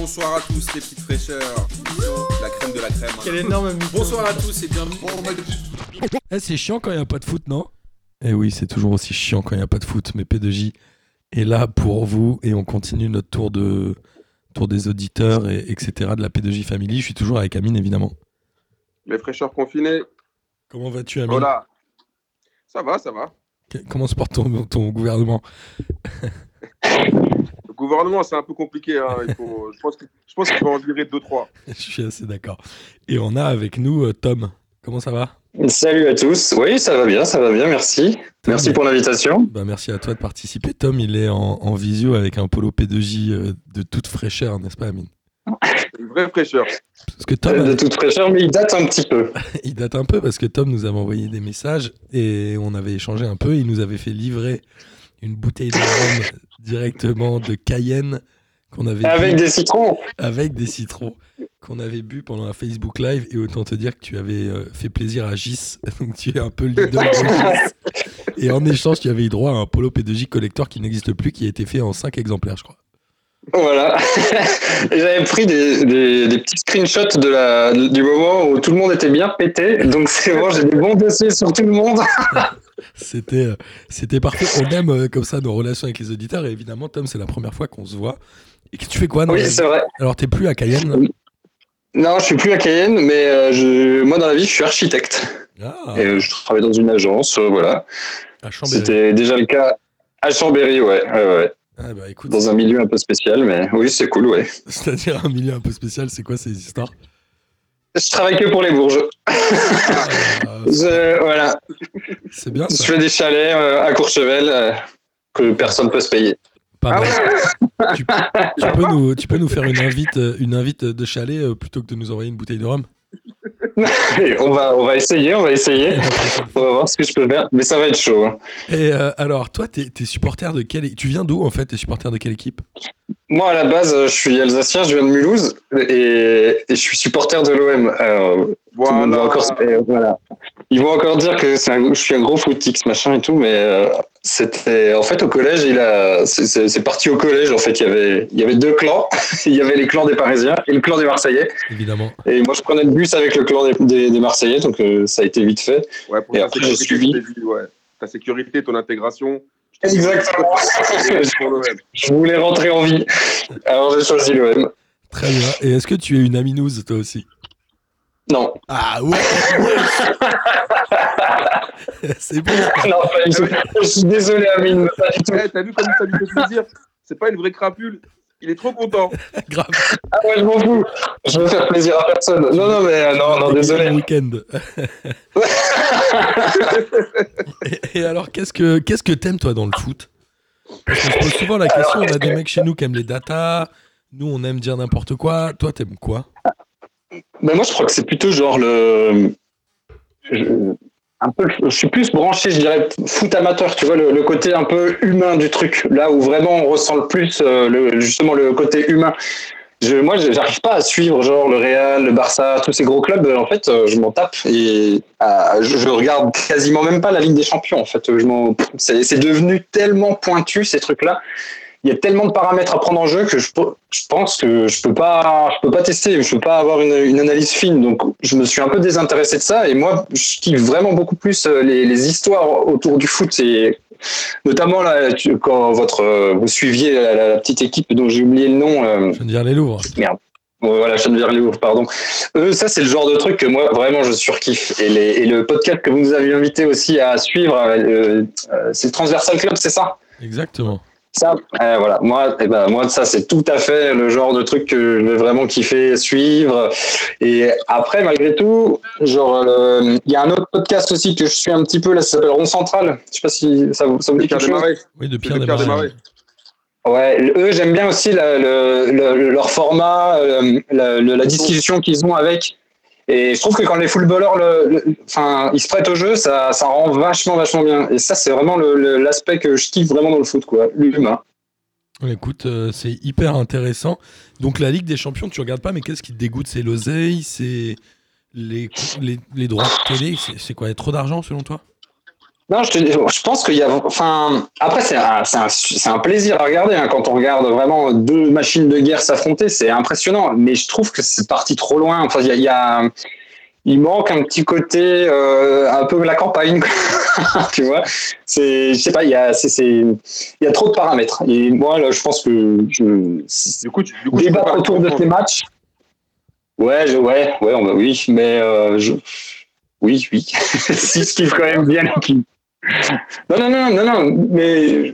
Bonsoir à tous les petites fraîcheurs. La crème de la crème. hein. Quel énorme mytho. Bonsoir à tous et bienvenue. Eh, c'est chiant quand il n'y a pas de foot, non? Eh oui, c'est toujours aussi chiant quand il n'y a pas de foot, mais P2J est là pour vous et on continue notre tour de tour des auditeurs et etc. de la P2J Family. Je suis toujours avec Amine, évidemment. Les fraîcheurs confinés. Comment vas-tu, Amine? Voilà. Ça va, ça va. Comment se porte ton, ton gouvernement? gouvernement, c'est un peu compliqué. hein. Il faut... je pense qu'il va en virer 2-3. Je suis assez d'accord. Et on a avec nous euh, Tom. Comment ça va? Salut à tous. Oui, ça va bien, ça va bien, merci. Merci pour l'invitation. bah, Merci à toi de participer. Tom, il est en, en visio avec un polo P2J euh, de toute fraîcheur, n'est-ce pas, Amine? Une vraie fraîcheur. Parce que Tom, De toute fraîcheur, mais il date un petit peu. Il date un peu parce que Tom nous avait envoyé des messages et on avait échangé un peu. Il nous avait fait livrer une bouteille de rhum directement de Cayenne qu'on avait Avec bu des citrons. avec des citrons qu'on avait bu pendant un Facebook Live et autant te dire que tu avais euh, fait plaisir à Gis donc tu es un peu l'idole de Gis et en échange tu avais eu droit à un polo P2J collector qui n'existe plus qui a été fait en 5 exemplaires je crois Voilà. J'avais pris des, des- des petits screenshots de la, du moment où tout le monde était bien pété. Donc c'est bon, j'ai des bons dossiers sur tout le monde. C'était, euh, c'était parfait. On aime euh, comme ça nos relations avec les auditeurs. Et évidemment, Tom, c'est la première fois qu'on se voit. Et que tu fais quoi dans Oui, la vie c'est vrai. Alors, t'es plus à Cayenne Non, je suis plus à Cayenne, mais euh, je, moi dans la vie, je suis architecte. Ah, Et euh, je travaille dans une agence, euh, voilà. à Chambéry. C'était déjà le cas à Chambéry, ouais, ouais, ouais. Ah, bah écoute, Dans un milieu un peu spécial, mais oui, c'est cool, ouais. c'est-à-dire un milieu un peu spécial, c'est quoi ces histoires? Je travaille que pour les Bourges. Ah, Je- voilà. C'est bien Je ça. fais des chalets euh, à Courchevel euh, que personne peut se payer. Pas mal. tu, tu peux nous, tu peux nous faire une invite, euh, une invite de chalet plutôt que de nous envoyer une bouteille de rhum? on, va, on va essayer, on va essayer. On va voir ce que je peux faire. Mais ça va être chaud. hein. Et euh, alors, toi, t'es, t'es supporter de quelle Tu viens d'où en fait T'es supporter de quelle équipe? Moi, à la base, euh, je suis alsacien, je viens de Mulhouse et, et je suis supporter de l'OM. Alors, tout le monde va encore, voilà. Ils vont encore dire que c'est un- je suis un gros footix, machin et tout, mais euh, c'était en fait au collège. Il a, c'est- parti au collège. En fait, il y avait, il y avait deux clans. il y avait les clans des Parisiens et le clan des Marseillais. Évidemment. Et moi, je prenais le bus avec le clan des, des- des Marseillais, donc euh, ça a été vite fait. Ouais, pour Et après, j'ai suivi. ouais. Ta sécurité, ton intégration. Exactement. Je voulais rentrer en vie. Alors, j'ai choisi l'OM. Très bien. Et est-ce que tu es une aminouse toi aussi? Non, Ah ouais C'est bon non, pas du tout. Je suis désolé, Amine. Eh, T'as vu comme ça lui fait plaisir C'est pas une vraie crapule. Il est trop content. grave. Ah ouais, je m'en fous. Je veux faire plaisir à personne. Non, non, mais euh, non, non, Le désolé. week-end. et, et alors, qu'est-ce que qu'est-ce que t'aimes toi dans le foot? Parce qu'on se pose souvent la question. On a des mecs chez nous qui aiment les datas. Nous, on aime dire n'importe quoi. Toi, t'aimes quoi? Mais moi, je crois que c'est plutôt genre le. je- Un peu, je suis plus branché, je dirais, foot amateur, tu vois, le, côté un peu humain du truc, là où vraiment on ressent le plus, euh, justement, le côté humain. Je, moi, j'arrive pas à suivre, genre, le Real, le Barça, tous ces gros clubs, en fait, euh, je m'en tape et euh, je, je regarde quasiment même pas la Ligue des Champions, en fait. C'est devenu tellement pointu, ces trucs-là. Il y a tellement de paramètres à prendre en jeu que je, pe- je pense que je peux pas, je peux pas tester, je peux pas avoir une, une analyse fine. Donc, je me suis un peu désintéressé de ça. Et moi, je kiffe vraiment beaucoup plus euh, les, les histoires autour du foot. Et notamment là, tu- quand votre, euh, vous suiviez la, la- la petite équipe dont j'ai oublié le nom. euh, Je viens de dire les Louvres. Bon, voilà, Geneviève Léouvre, pardon. Eux, ça, c'est le genre de truc que moi, vraiment, je surkiffe. Et, les, et le podcast que vous nous avez invité aussi à suivre, euh, euh, c'est Transversal Club, c'est ça? Exactement. Ça, euh, voilà, moi, eh ben, moi, ça, c'est tout à fait le genre de truc que je vais vraiment kiffer suivre. Et après, malgré tout, genre, euh, il y a un autre podcast aussi que je suis un petit peu, là, ça s'appelle Rond Central. Je sais pas si ça vous, ça vous dit quelque chose. Oui, de Pierre de Pierre Desmarais. Desmarais. Ouais, eux, j'aime bien aussi la- le- le- leur format, euh, la discussion qu'ils ont avec. Et je trouve que quand les footballeurs, le, le- enfin, ils se prêtent au jeu, ça, ça rend vachement, vachement bien. Et ça, c'est vraiment l'aspect que je kiffe vraiment dans le foot, quoi, l'humain. Écoute, euh, c'est hyper intéressant. Donc la Ligue des Champions, tu regardes pas, mais qu'est-ce qui te dégoûte? C'est l'oseille, c'est les, les, les droits de télé? C'est quoi? Trop d'argent selon toi? Non, je, te je pense qu'il y a. Enfin, après, c'est un, plaisir à regarder hein, quand on regarde vraiment deux machines de guerre s'affronter. C'est impressionnant. Mais je trouve que c'est parti trop loin. Enfin, il y a, il y a- il manque un petit côté euh, un peu la campagne. tu vois? C'est, je sais pas. Il y a, c'est, il y a trop de paramètres. Et moi, là, je pense que je, Du coup, tu, du coup, débattre autour de ces matchs. Ouais, je, ouais, ouais, on va, oui, mais euh, je, oui, oui. si je kiffe quand même bien l'équipe. Non, non, non, non, non, mais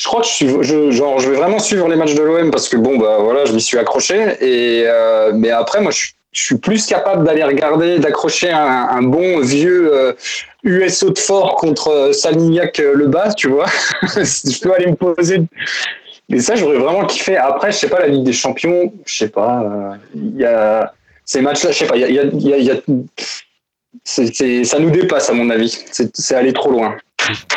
je crois que je suis, genre, je vais vraiment suivre les matchs de l'OM parce que bon, bah voilà, je m'y suis accroché. Et euh, mais après, moi, je, suis- plus capable d'aller regarder, d'accrocher un, bon vieux euh, USO de fort contre euh, Salignac euh, le bas, tu vois. je peux aller me poser. Mais ça, j'aurais vraiment kiffé. Après, je sais pas, la Ligue des Champions, je sais pas. euh, Il y a ces matchs-là, je sais pas. Il y a- c'est- c'est- ça nous dépasse à mon avis. C'est c'est aller trop loin.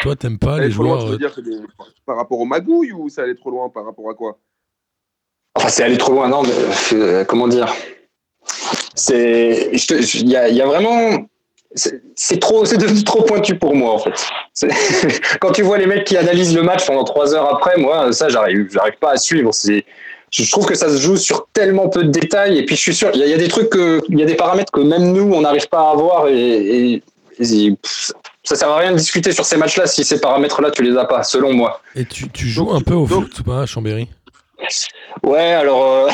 Toi, t'aimes pas Aller les trop loin, joueurs. tu veux dire que des- par rapport au magouille ou ça allait trop loin par rapport à quoi? Enfin, c'est aller trop loin, non mais, euh, Comment dire? C'est, il y a, il y a vraiment, c'est c'est trop, c'est devenu trop pointu pour moi en fait. C'est- Quand tu vois les mecs qui analysent le match pendant trois heures après, moi, ça, j'arrive, j'arrive pas à suivre. C'est, je trouve que ça se joue sur tellement peu de détails. Et puis, je suis sûr, il y a, il y a des trucs, que, il y a des paramètres que même nous, on n'arrive pas à avoir. Et, et- et pff, ça sert à rien de discuter sur ces matchs-là si ces paramètres-là, tu les as pas, selon moi. Et tu, tu joues Donc, un peu au donc- foot ou pas à Chambéry? Ouais, alors, euh,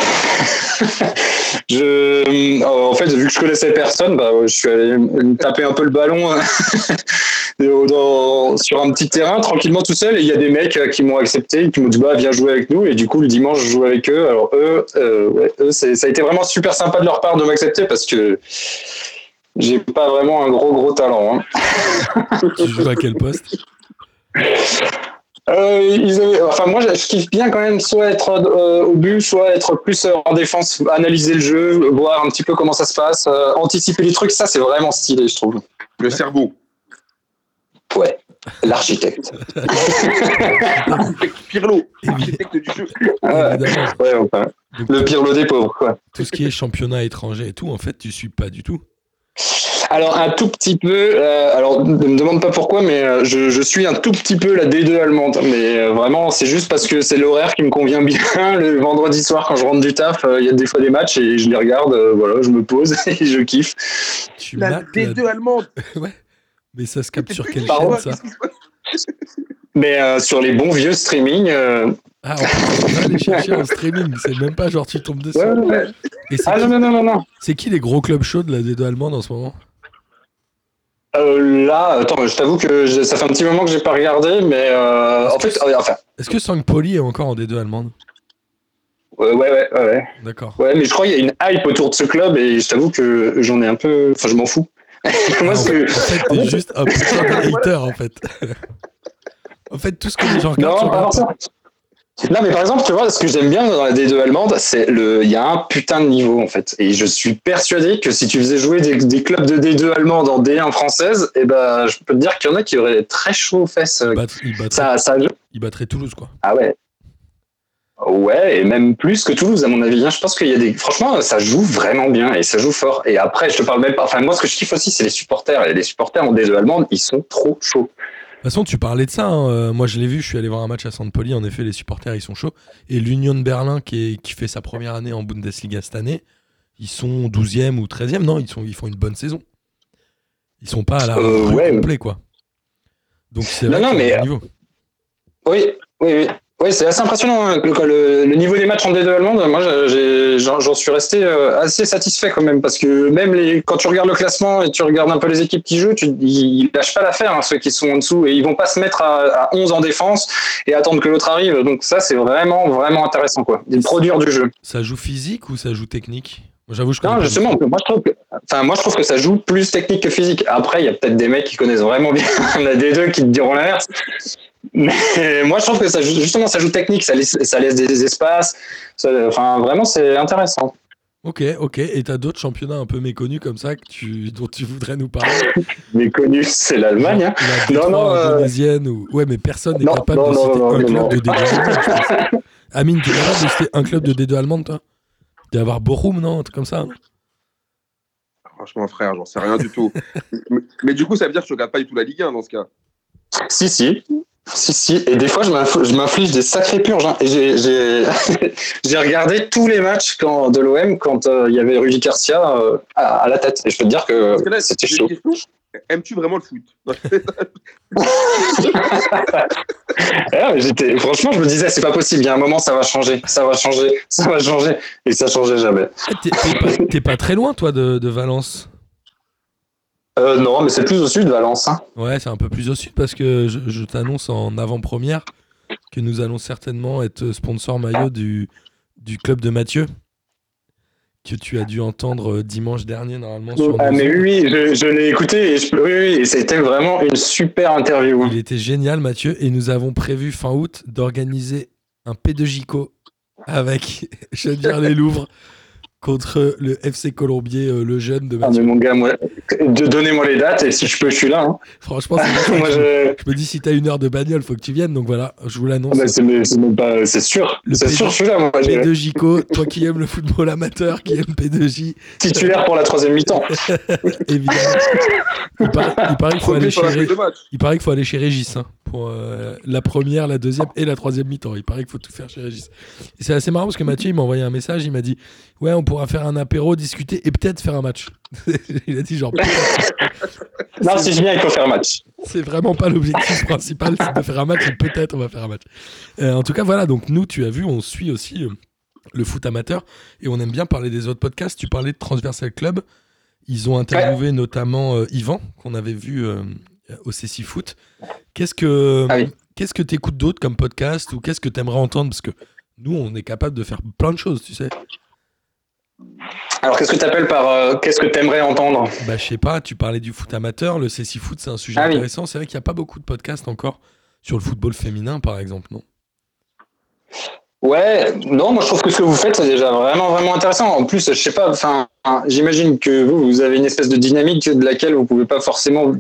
je, euh, en fait, vu que je connaissais personne, bah, je suis allé me taper un peu le ballon euh, dans- sur un petit terrain, tranquillement tout seul. Et il y a des mecs euh, qui m'ont accepté, qui m'ont dit, bah, viens jouer avec nous. Et du coup, le dimanche, je joue avec eux. Alors, eux, euh, ouais, eux ça a été vraiment super sympa de leur part de m'accepter parce que j'ai pas vraiment un gros, gros talent. hein. Tu joues à quel poste? Euh, ils avaient- enfin, moi, je, kiffe bien quand même soit être euh, au but, soit être plus euh, en défense, analyser le jeu, voir un petit peu comment ça se passe, euh, anticiper les trucs. Ça, c'est vraiment stylé, je trouve. Le cerveau. Ouais, l'architecte. Pirlo, architecte du jeu. Ouais, Évidemment. ouais, enfin, Donc, le pire lot des pauvres, quoi. tout ce qui est championnat étranger et tout, en fait, tu suis pas du tout. Alors, un tout petit peu, euh, alors ne me demande pas pourquoi, mais euh, je, je suis un tout petit peu la D2 allemande. Mais euh, vraiment, c'est juste parce que c'est l'horaire qui me convient bien. Le vendredi soir, quand je rentre du taf, euh, il y a des fois des matchs et je les regarde, euh, voilà, je me pose et je kiffe. Tu La mates la- D2 allemande. Ouais. Mais ça se capte sur quelle chaîne, ça Mais euh, sur les bons vieux streaming, euh, Ah, on peut aller chercher en streaming. C'est même pas genre tu tombes dessus. ouais, ouais. Et c'est Ah non, qui, non, non, non, non. c'est qui les gros clubs chauds de la D2 allemande en ce moment? Euh, là, attends, je t'avoue que je- ça fait un petit moment que j'ai pas regardé, mais euh, en fait, euh, enfin, Est-ce que St. Pauli est encore en D2 allemande? Ouais, ouais, ouais, ouais, ouais. D'accord. Ouais, mais je crois qu'il y a une hype autour de ce club et je t'avoue que j'en ai un peu, enfin, je m'en fous. Moi, c'est- en fait, t'es juste un putain de hater, en fait. en fait, tout ce que les gens regardent, Non, pas forcément. Non, mais par exemple, tu vois, ce que j'aime bien dans la D2 allemande, c'est le, il y a un putain de niveau, en fait. Et je suis persuadé que si tu faisais jouer des, des clubs de D2 allemande en D1 française, eh ben, je peux te dire qu'il y en a qui auraient très chaud aux fesses. Ils battent- ils battraient, Ça, ça, ils battraient Toulouse, quoi. ah ouais. Ouais, et même plus que Toulouse, à mon avis. hein. Je pense qu'il y a des. Franchement, ça joue vraiment bien et ça joue fort. Et après, je te parle même pas. Enfin, moi, ce que je kiffe aussi, c'est les supporters. Et les supporters en D2 allemande, ils sont trop chauds. De toute façon, tu parlais de ça. hein. Euh, Moi, je l'ai vu. Je suis allé voir un match à. Pauli. En effet, les supporters, ils sont chauds. Et l'Union de Berlin, qui, est- qui fait sa première année en Bundesliga cette année, ils sont 12e ou 13e. Non, ils, sont, ils font une bonne saison. Ils sont pas à la Euh, ouais. complet, quoi. Donc, c'est Non, non, mais- niveau. Oui, oui, oui. Oui, c'est assez impressionnant. hein, le, le- le niveau des matchs en D2 allemande, moi, j'ai- j'en suis resté euh, assez satisfait quand même. Parce que même les, quand tu regardes le classement et tu regardes un peu les équipes qui jouent, tu, ils, lâchent pas l'affaire, hein, ceux qui sont en dessous. Et ils vont pas se mettre à, à 11 en défense et attendre que l'autre arrive. Donc ça, c'est vraiment, vraiment intéressant. quoi. De produire du jeu. Ça joue physique ou ça joue technique? Moi, j'avoue, je Non, justement, moi je, trouve que, enfin, moi je trouve que ça joue plus technique que physique. Après, il y a peut-être des mecs qui connaissent vraiment bien la D2 qui te diront l'inverse. Mais moi je trouve que ça joue, justement ça joue technique, ça laisse, ça laisse des espaces. Ça- enfin, vraiment, c'est intéressant. Ok, ok. Et t'as d'autres championnats un peu méconnus comme ça que tu, dont tu voudrais nous parler? Mais connu, c'est l'Allemagne. hein. La Non, D3 non, euh, indonésienne ou... Ouais, mais personne n'est capable non, de citer non, un non, club non. de D2 allemande. Amine, t'es capable de citer un club de D2 allemande, toi? Il doit y avoir Bochum, non? Un truc comme ça non Franchement, frère, j'en sais rien du tout. mais, mais du coup, ça veut dire que je regarde pas du tout la Ligue 1 dans ce cas? Si, si. Si, si. Et des fois, je m'inf- je m'inflige des sacrées purges. hein. Et j'ai- regardé tous les matchs quand, de l'OM quand euh, il y avait Rudy Garcia euh, à, à la tête. Et je peux te dire que c'était chaud. Aimes-tu vraiment le foot? Ah, franchement, je me disais, c'est pas possible. Il y a un moment, ça va changer. Ça va changer. Ça va changer. Et ça changeait jamais. T'es pas, t'es pas très loin, toi, de, de Valence Euh, non, mais c'est plus au sud, Valence. hein. Ouais, c'est un peu plus au sud parce que je, je t'annonce en avant-première que nous allons certainement être sponsor maillot du, du club de Mathieu que tu as dû entendre dimanche dernier normalement sur Ah, mais oui, oui, je, je l'ai écouté. Et je- oui, oui, et c'était vraiment une super interview. Il était génial Mathieu et nous avons prévu fin août d'organiser un P2Jico avec les Louvres contre le FC Colombier euh, le jeune de Ah, mais Mathieu. mon gars, moi, de- donnez-moi les dates et si je peux, je suis là. hein. Franchement, Moi, je, je- me dis si t'as une heure de bagnole, faut que tu viennes. Donc voilà, je vous l'annonce. Bah, c'est mais- c'est même pas- c'est sûr. Le C'est P2. sûr, je suis là. Moi, je- P2Jico, toi qui aimes le football amateur, qui aime P2J, titulaire pour la troisième mi-temps. évidemment. Il paraît, il paraît qu'il faut aller chez la feuille Ré- de match. il paraît qu'il faut aller chez Régis hein, pour euh, la première, la deuxième et la troisième mi-temps. Il paraît qu'il faut tout faire chez Régis. Et c'est assez marrant parce que Mathieu il m'a envoyé un message, il m'a dit ouais on pourra faire un apéro, discuter et peut-être faire un match. il a dit genre. Non, C'est- si je viens, il faut faire match. c'est vraiment pas l'objectif principal, c'est de faire un match et peut-être on va faire un match. Euh, en tout cas, voilà, donc nous, tu as vu, on suit aussi euh, le foot amateur et on aime bien parler des autres podcasts. Tu parlais de Transversal Club. Ils ont interviewé notamment euh, Yvan, qu'on avait vu euh, au CC Foot. Qu'est-ce que Ah oui. qu'est-ce que tu écoutes d'autre comme podcast ou qu'est-ce que tu aimerais entendre? Parce que nous, on est capable de faire plein de choses, tu sais. Alors, qu'est-ce que tu appelles par euh, qu'est-ce que tu aimerais entendre? Bah, je sais pas, tu parlais du foot amateur, le CC Foot, c'est un sujet Ah oui. intéressant. C'est vrai qu'il n'y a pas beaucoup de podcasts encore sur le football féminin, par exemple, non? Ouais, non, moi je trouve que ce que vous faites, c'est déjà vraiment, vraiment intéressant. En plus, je sais pas, enfin, j'imagine que vous, vous avez une espèce de dynamique de laquelle vous pouvez pas forcément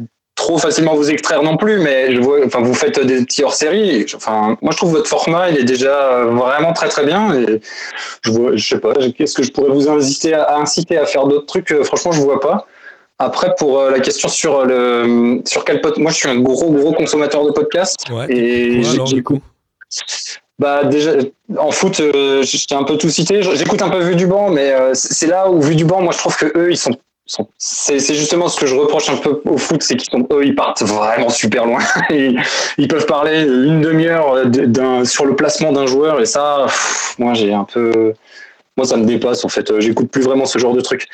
trop facilement vous extraire non plus, mais je vois, enfin, vous faites des petits hors-série. Enfin, moi je trouve votre format, il est déjà vraiment très très bien. Et je vois, je sais pas, qu'est-ce que je pourrais vous inciter à, à inciter à faire d'autres trucs euh, Franchement, je vois pas. Après, pour euh, la question sur le, sur quel pod, moi je suis un gros gros consommateur de podcasts Ouais. et Ouais, alors, du coup bah déjà en foot, euh, j'ai un peu tout cité. J'écoute un peu Vu du banc, mais euh, c'est là où Vu du banc, moi je trouve que eux ils sont- c'est justement ce que je reproche un peu au foot, c'est qu'ils sont eux ils partent vraiment super loin. ils, ils peuvent parler une demi-heure d'un sur le placement d'un joueur et ça, pff, moi j'ai un peu moi ça me dépasse en fait. J'écoute plus vraiment ce genre de truc.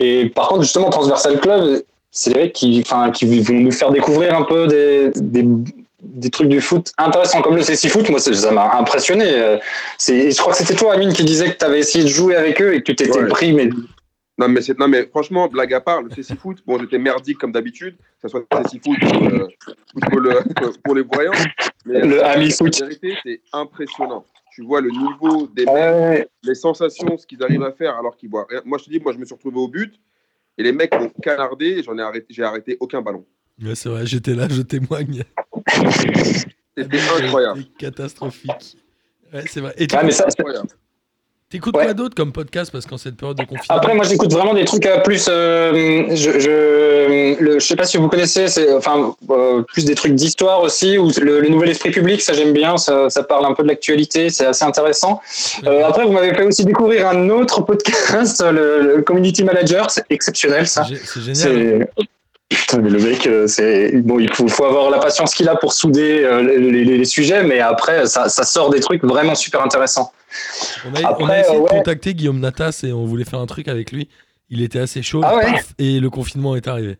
Et par contre justement Transversal Club, c'est vrai qu'ils enfin qui vont nous faire découvrir un peu des, des des trucs du foot intéressants comme le CC Foot, moi ça m'a impressionné. Euh, C'est, je crois que c'était toi, Amine, qui disait que tu avais essayé de jouer avec eux et que tu t'étais Ouais. pris, mais Non mais, c'est- non, mais franchement, blague à part, le CC Foot, bon, j'étais merdique comme d'habitude, que ce soit le CC Foot ou euh, football, euh, pour les voyants. Mais Le la Ami Foot. vérité, c'est impressionnant. Tu vois le niveau des mecs, Ouais, les sensations, ce qu'ils arrivent à faire alors qu'ils voient rien. Moi, je te dis, moi, je me suis retrouvé au but et les mecs m'ont canardé et j'en ai arrêté, j'ai arrêté aucun ballon. Ouais, c'est vrai, j'étais là, je témoigne. C'était incroyable. C'était catastrophique. Ouais, c'est vrai. Et Ah, mais ça, c'est- Incroyable. T'écoutes Ouais. quoi d'autre comme podcast Parce qu'en cette période de confinement. Après, moi, j'écoute vraiment des trucs euh, plus. euh, je, je, le, je sais pas si vous connaissez, c'est enfin euh, plus des trucs d'histoire aussi, ou le, le nouvel esprit public, ça j'aime bien, ça, ça parle un peu de l'actualité, c'est assez intéressant. Euh, après, vous m'avez fait aussi découvrir un autre podcast, le, le Community Manager, c'est exceptionnel ça. C'est génial. Putain, mais le mec, euh, c'est bon, il faut, faut avoir la patience qu'il a pour souder euh, les, les- les sujets, mais après, ça, ça sort des trucs vraiment super intéressants. On a, on a Après, essayé de contacter Guillaume Natas et on voulait faire un truc avec lui. Il était assez chaud. Ah ouais paf, et le confinement est arrivé.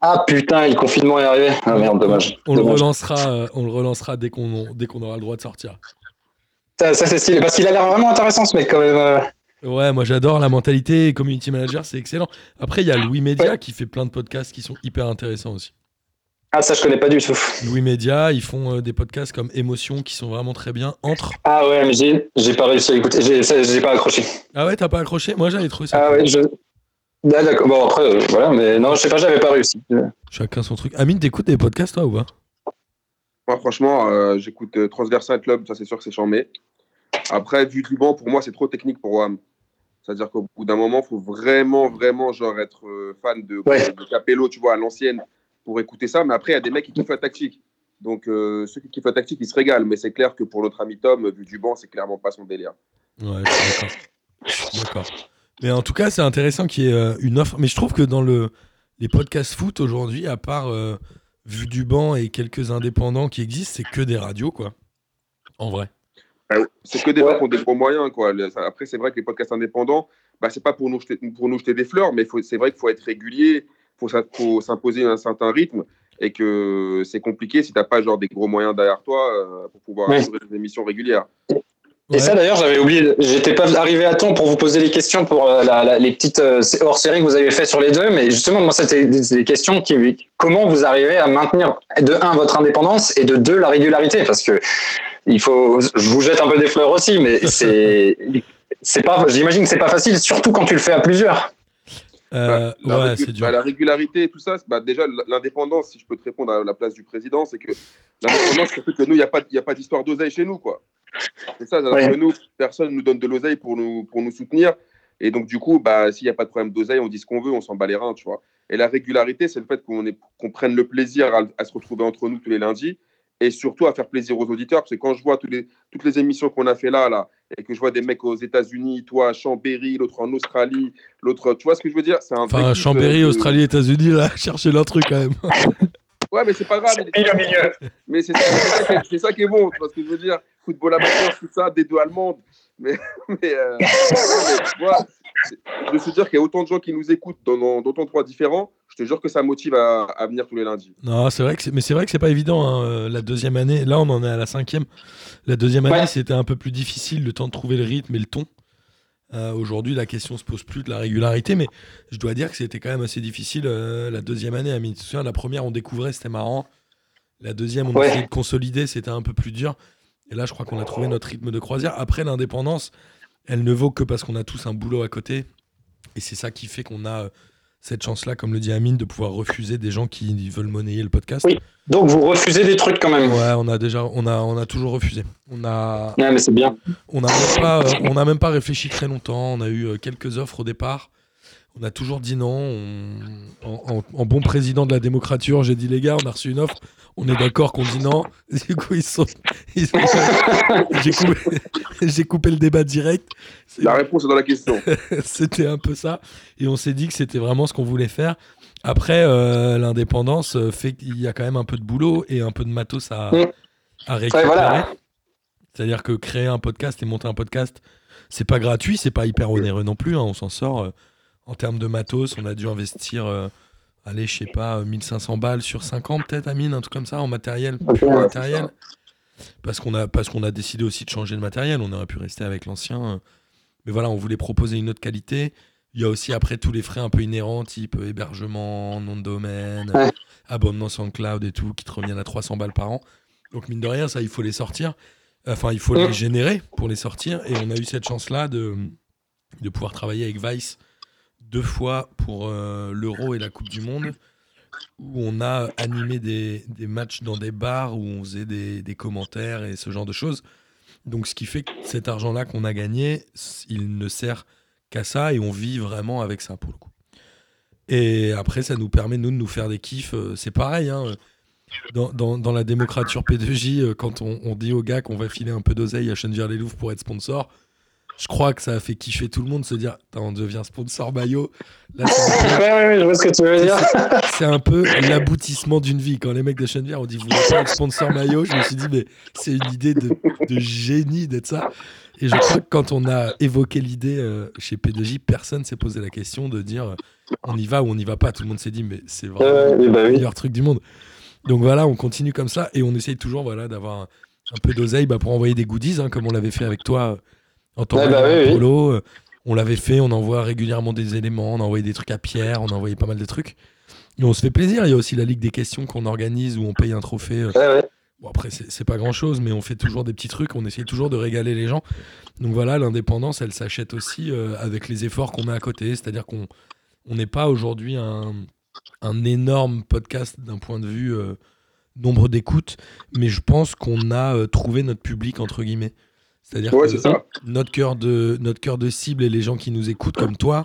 Ah putain, le confinement est arrivé. Ah merde, dommage. On, le relancera, euh, on le relancera dès qu'on qu'on aura le droit de sortir. Ça, ça, c'est stylé, parce qu'il a l'air vraiment intéressant ce mec quand même. Ouais, moi j'adore la mentalité community manager, c'est excellent. Après, il y a Louis Média qui fait plein de podcasts qui sont hyper intéressants aussi. Ah ça, je connais pas du tout. Louis Média, ils font euh, des podcasts comme Émotion qui sont vraiment très bien. Entre. Ah ouais, mais j'ai, j'ai pas réussi à écouter, j'ai, pas accroché. Ah ouais, t'as pas accroché? Moi j'avais trouvé ça. Ah cool. ouais, je. Ah, d'accord. Bon après, euh, voilà, mais non, je sais pas, j'avais pas réussi. Chacun son truc. Amine, t'écoutes des podcasts toi ou pas? Moi, franchement, euh, j'écoute euh, Transversal Club, ça c'est sûr que c'est charmé. Après, vu du banc, pour moi, c'est trop technique pour WAM. C'est-à-dire qu'au bout d'un moment, il faut vraiment, vraiment genre, être euh, fan de, Ouais. de Capello, tu vois, à l'ancienne, pour écouter ça. Mais après, il y a des mecs qui kiffent la tactique. Donc, euh, ceux qui kiffent la tactique, ils se régalent. Mais c'est clair que pour notre ami Tom, vu du banc, c'est clairement pas son délire. Ouais, je suis d'accord. Mais en tout cas, c'est intéressant qu'il y ait euh, une offre. Mais je trouve que dans le, les podcasts foot aujourd'hui, à part euh, Vu du banc et quelques indépendants qui existent, c'est que des radios, quoi. En vrai. C'est que des Ouais. gens qui ont des gros moyens. Quoi. Après, c'est vrai que les podcasts indépendants, bah, c'est pas pour nous jeter, pour nous jeter des fleurs, mais c'est vrai qu'il faut être régulier, il faut, faut s'imposer un certain rythme et que c'est compliqué si tu n'as pas genre, des gros moyens derrière toi euh, pour pouvoir Ouais. assurer des émissions régulières. Et ça d'ailleurs, j'avais oublié, j'étais pas arrivé à temps pour vous poser les questions pour euh, la- la- les petites euh, hors-séries que vous avez fait sur les deux, mais justement, moi, c'était des, des questions qui, comment vous arrivez à maintenir de un votre indépendance et de deux la régularité, parce que il faut, je vous jette un peu des fleurs aussi, mais c'est, c'est pas, j'imagine que c'est pas facile, surtout quand tu le fais à plusieurs. Euh, Bah, la, ouais, régu- c'est dur. bah, la régularité et tout ça, bah, déjà, l'indépendance, si je peux te répondre à la place du président, c'est que l'indépendance, c'est que nous, il n'y a pas, il y a pas d'histoire d'oseille chez nous. quoi. C'est ça, c'est-à-dire Ouais. que nous, personne ne nous donne de l'oseille pour nous, pour nous soutenir. Et donc, du coup, bah, s'il n'y a pas de problème d'oseille, on dit ce qu'on veut, on s'en bat les reins, tu vois. Et la régularité, c'est le fait qu'on qu'on prenne le plaisir à, à se retrouver entre nous tous les lundis et surtout à faire plaisir aux auditeurs. Parce que quand je vois tous les, toutes les émissions qu'on a fait là, là, et que je vois des mecs aux États-Unis, toi à Chambéry, l'autre en Australie, l'autre, tu vois ce que je veux dire? C'est un Enfin, Chambéry, de- Australie, États-Unis, là, cherchez leur truc quand même. Ouais, mais c'est pas grave. mais- au milieu. Mais c'est ça, c'est ça qui est- c'est bon, tu vois ce que je veux dire? Football amateur, tout ça, des deux allemandes. Mais, mais, euh, mais, voilà, c'est- de se dire qu'il y a autant de gens qui nous écoutent dans, dans, dans autant d'endroits différents, je te jure que ça motive à, à venir tous les lundis. Non, c'est vrai que c'est- mais c'est vrai que c'est pas évident. hein, euh, La deuxième année, là, on en est à la cinquième. La deuxième année, Ouais. c'était un peu plus difficile, le temps de trouver le rythme et le ton. Euh, Aujourd'hui, la question se pose plus de la régularité, mais je dois dire que c'était quand même assez difficile euh, la deuxième année. Amine, tu te souviens, la première, on découvrait, c'était marrant. La deuxième, on Ouais. essayait de consolider, c'était un peu plus dur. Et là, je crois qu'on a trouvé notre rythme de croisière. Après, l'indépendance, elle ne vaut que parce qu'on a tous un boulot à côté. Et c'est ça qui fait qu'on a euh, cette chance-là, comme le dit Amine, de pouvoir refuser des gens qui veulent monnayer le podcast. Oui. Donc vous refusez des trucs quand même. Ouais, on a déjà, on a, on a toujours refusé. On a, Ouais, mais c'est bien. on a même pas, euh, on a même pas réfléchi très longtemps. On a eu euh, quelques offres au départ. On a toujours dit non. On- en, en- en bon président de la démocrature, j'ai dit les gars, on a reçu une offre. On est d'accord qu'on dit non. Du coup, ils sont, ils sont- j'ai coupé, j'ai coupé le débat direct. C'est- La réponse est dans la question. c'était un peu ça. Et on s'est dit que c'était vraiment ce qu'on voulait faire. Après, euh, l'indépendance euh, fait qu'il y a quand même un peu de boulot et un peu de matos à, Mm. à récupérer. voilà. C'est-à-dire que créer un podcast et monter un podcast, c'est pas gratuit, c'est pas hyper onéreux non plus. hein, on s'en sort. Euh, en termes de matos, on a dû investir, euh, allez, je sais pas, euh, 1500 balles sur 5 ans peut-être, Amine, un truc comme ça, en matériel. Pur ouais, matériel. Parce qu'on a, parce qu'on a décidé aussi de changer de matériel. On aurait pu rester avec l'ancien. euh, Mais voilà, on voulait proposer une autre qualité. Il y a aussi après tous les frais un peu inhérents, type euh, hébergement, nom de domaine, Ouais. abonnement SoundCloud et tout, qui te reviennent à 300 balles par an. Donc mine de rien, ça, il faut les sortir. Enfin, il faut Mm. les générer pour les sortir. Et on a eu cette chance-là de, de pouvoir travailler avec Vice deux fois pour euh, l'Euro et la Coupe du Monde, où on a animé des, matchs dans des bars, où on faisait des, commentaires et ce genre de choses. Donc ce qui fait que cet argent-là qu'on a gagné, il ne sert qu'à ça et on vit vraiment avec ça pour le coup. Et après, ça nous permet, nous, de nous faire des kiffs. Euh, C'est pareil, hein, euh, dans, la démocrature P2J, euh, quand on, dit aux gars qu'on va filer un peu d'oseille à Chenvière-les-Louvres pour être sponsor, je crois que ça a fait kiffer tout le monde de se dire on devient sponsor maillot. Là, c'est un peu- Ouais, ouais, ouais, je vois ce que tu veux dire. c'est un peu l'aboutissement d'une vie. Quand les mecs de Chenvière ont dit vous voulez pas être sponsor maillot, je me suis dit mais c'est une idée de, de génie d'être ça. Et je crois que quand on a évoqué l'idée euh, chez P2J, personne s'est posé la question de dire euh, on y va ou on n'y va pas. Tout le monde s'est dit mais c'est vraiment bah le oui. meilleur truc du monde. Donc voilà, on continue comme ça et on essaye toujours voilà, d'avoir un, un peu d'oseille bah, pour envoyer des goodies, hein, comme on l'avait fait avec toi en tant que bah oui, polo. On l'avait fait, on envoie régulièrement des éléments, on a envoyé des trucs à Pierre, on a envoyé pas mal de trucs. Et on se fait plaisir. Il y a aussi la Ligue des questions qu'on organise où on paye un trophée. euh, Ouais, ouais. Bon, après, c'est c'est pas grand chose, mais on fait toujours des petits trucs, on essaye toujours de régaler les gens. Donc voilà, l'indépendance, elle s'achète aussi euh, avec les efforts qu'on met à côté. C'est-à-dire qu'on on n'est pas aujourd'hui un, un énorme podcast d'un point de vue euh, nombre d'écoutes, mais je pense qu'on a euh, trouvé notre public, entre guillemets. C'est-à-dire Ouais, que ça. notre cœur de notre cœur de cible et les gens qui nous écoutent comme toi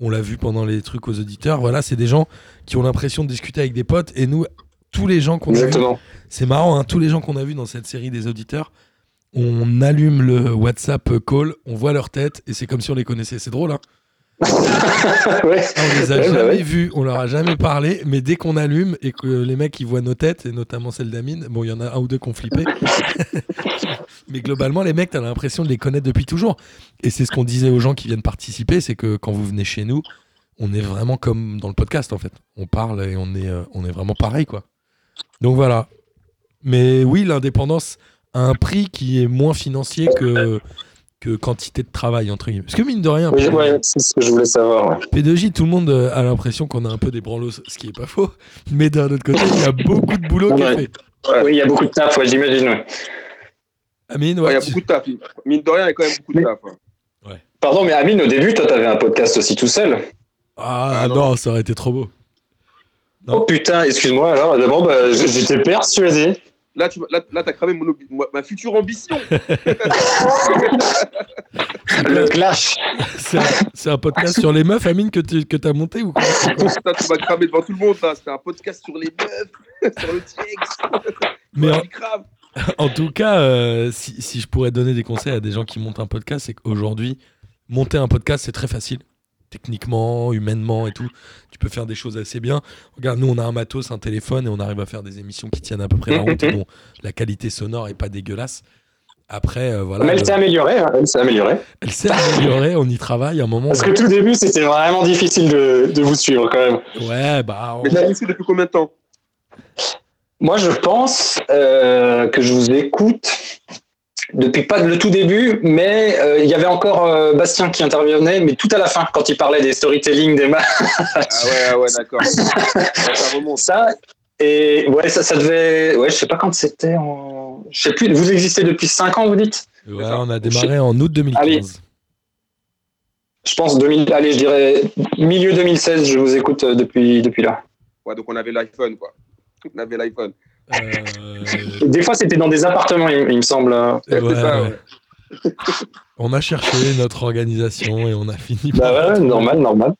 on l'a vu pendant les trucs aux auditeurs voilà c'est des gens qui ont l'impression de discuter avec des potes et nous tous les gens qu'on a Exactement. c'est marrant, hein, tous les gens qu'on a vus dans cette série des auditeurs, on allume le WhatsApp call, on voit leur tête et c'est comme si on les connaissait. C'est drôle, hein ouais. On les a Ouais, bah jamais ouais. vus, on leur a jamais parlé, mais dès qu'on allume et que les mecs ils voient nos têtes, et notamment celle d'Amine, bon, il y en a un ou deux qui ont flippé. mais globalement, les mecs, t'as l'impression de les connaître depuis toujours. Et c'est ce qu'on disait aux gens qui viennent participer, c'est que quand vous venez chez nous, on est vraiment comme dans le podcast en fait. On parle et on est, euh, on est vraiment pareil quoi. Donc voilà. Mais oui, l'indépendance a un prix qui est moins financier que, que quantité de travail entre guillemets. Parce que mine de rien, Oui, ouais, c'est ce que je voulais savoir. ouais. P2J, tout le monde euh, a l'impression qu'on a un peu des branlos, ce qui est pas faux. Mais d'un autre côté, il y a beaucoup de boulot qui est fait. Oui, il y a beaucoup de taf, ouais, j'imagine. ouais. Amine, Ouais, ouais, Il y a tu- beaucoup de taf. Mine de rien, il y a quand même beaucoup de taf. Pardon, mais Amine, au début, toi, t'avais un podcast aussi tout seul. Ah, Ah, non. non. ça aurait été trop beau. Non. Oh putain, excuse-moi, alors d'abord, bah, j'étais persuadé. Là, tu là, là, as cramé mon, ma future ambition. Le clash. C'est un, podcast sur les meufs, Amine, que tu que as monté ou quoi Ça, tu vas cramer devant tout le monde. là. C'était un podcast sur les meufs, sur le TX. Mais en tout cas, euh, si, si je pourrais donner des conseils à des gens qui montent un podcast, c'est qu'aujourd'hui, monter un podcast, c'est très facile. Techniquement, humainement et tout. Tu peux faire des choses assez bien. Regarde, nous, on a un matos, un téléphone et on arrive à faire des émissions qui tiennent à peu près la route. la qualité sonore est pas dégueulasse. Après, euh, voilà. Mais elle le- s'est améliorée, hein, elle s'est améliorée. Elle s'est améliorée, on y travaille. À un moment. Parce que tout début, c'était vraiment difficile de, de vous suivre quand même. Ouais, bah. on- Mais t'as depuis combien de temps? Moi, je pense euh, que je vous écoute depuis pas le tout début, mais euh, il y avait encore euh, Bastien qui intervenait, mais tout à la fin, quand il parlait des storytelling, des matchs, Ah ouais, ah ouais, d'accord. Ça remonte. ça. Et ouais, ça, ça devait. Ouais, je sais pas quand c'était. En... Je sais plus. Vous existez depuis 5 ans, vous dites? Ouais, on a démarré en août 2015. Je pense 2000. Allez, je dirais milieu 2016. Je vous écoute euh, depuis depuis là. Ouais, donc on avait l'iPhone, quoi. On avait l'iPhone. Euh, Des fois, c'était dans des appartements, il, il me semble. Ouais, ouais, c'est ça, ouais. On a cherché notre organisation et on a fini par. Bah ouais, normal, normal.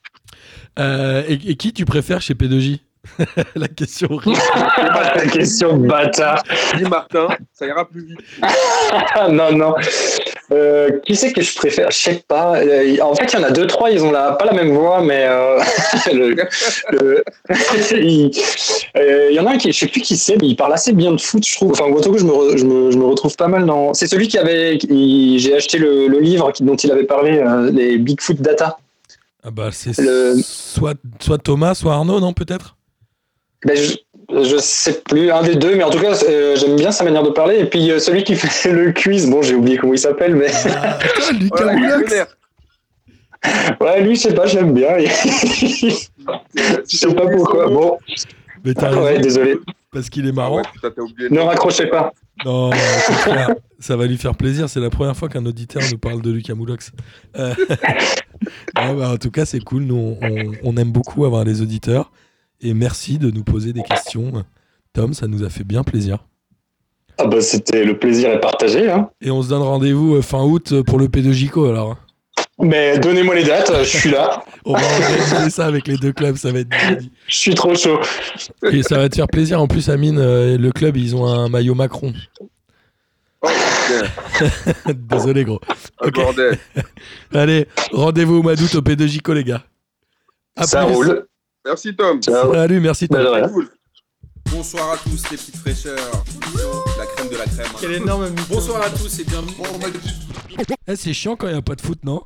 Euh, et, et qui tu préfères chez P2J La question. La question de bâtard. Dis Martin, ça ira plus vite. Non, non. Euh, qui c'est que je préfère? Je sais pas. Euh, En fait, il y en a deux, trois, ils ont la, pas la même voix, mais euh, le- le- il euh, y en a un qui, je sais plus qui c'est, mais il parle assez bien de foot, je trouve. Enfin, Gotoku, je me, re- je me, je me retrouve pas mal dans. C'est celui qui avait. J'ai acheté le, le livre dont il avait parlé, euh, les Bigfoot Data. Ah bah c'est Le- soit, soit Thomas, soit Arnaud, non peut-être? Ben, je, je sais plus, un des deux, mais en tout cas, euh, j'aime bien sa manière de parler. Et puis euh, celui qui fait le quiz, bon, j'ai oublié comment il s'appelle, mais ah, putain, Lucas millionnaire. ouais, lui, je sais pas, j'aime bien. je sais pas pourquoi. Bon, Mais t'as ouais, raison, désolé. parce qu'il est Ah marrant. ouais, putain, oublié. Ne raccrochez pas. Non, ça va lui faire plaisir. C'est la première fois qu'un auditeur nous parle de Lucas Moulox. Euh, ouais, bah, en tout cas, c'est cool. Nous, on, on aime beaucoup avoir des auditeurs. Et merci de nous poser des questions. Tom, ça nous a fait bien plaisir. Ah bah, c'était le plaisir est partagé. Hein. Et on se donne rendez-vous euh, fin août euh, pour le P2Jico alors. hein. Mais donnez-moi les dates, je suis là. On va organiser ça avec les deux clubs, ça va être dit. Je suis trop chaud. Et ça va te faire plaisir. En plus, Amine, euh, le club, ils ont un maillot Macron. Oh, Désolé, gros. un Ok. bordel. Allez, rendez-vous au mois d'août au P2Jico, les gars. À Ça plus. roule. Merci, Tom. Ciao. Salut, merci. Tom. Cool. Bonsoir à tous les petites fraîcheurs. La crème de la crème. énorme Bonsoir à tous et bienvenue. Eh, c'est chiant quand il n'y a pas de foot, non?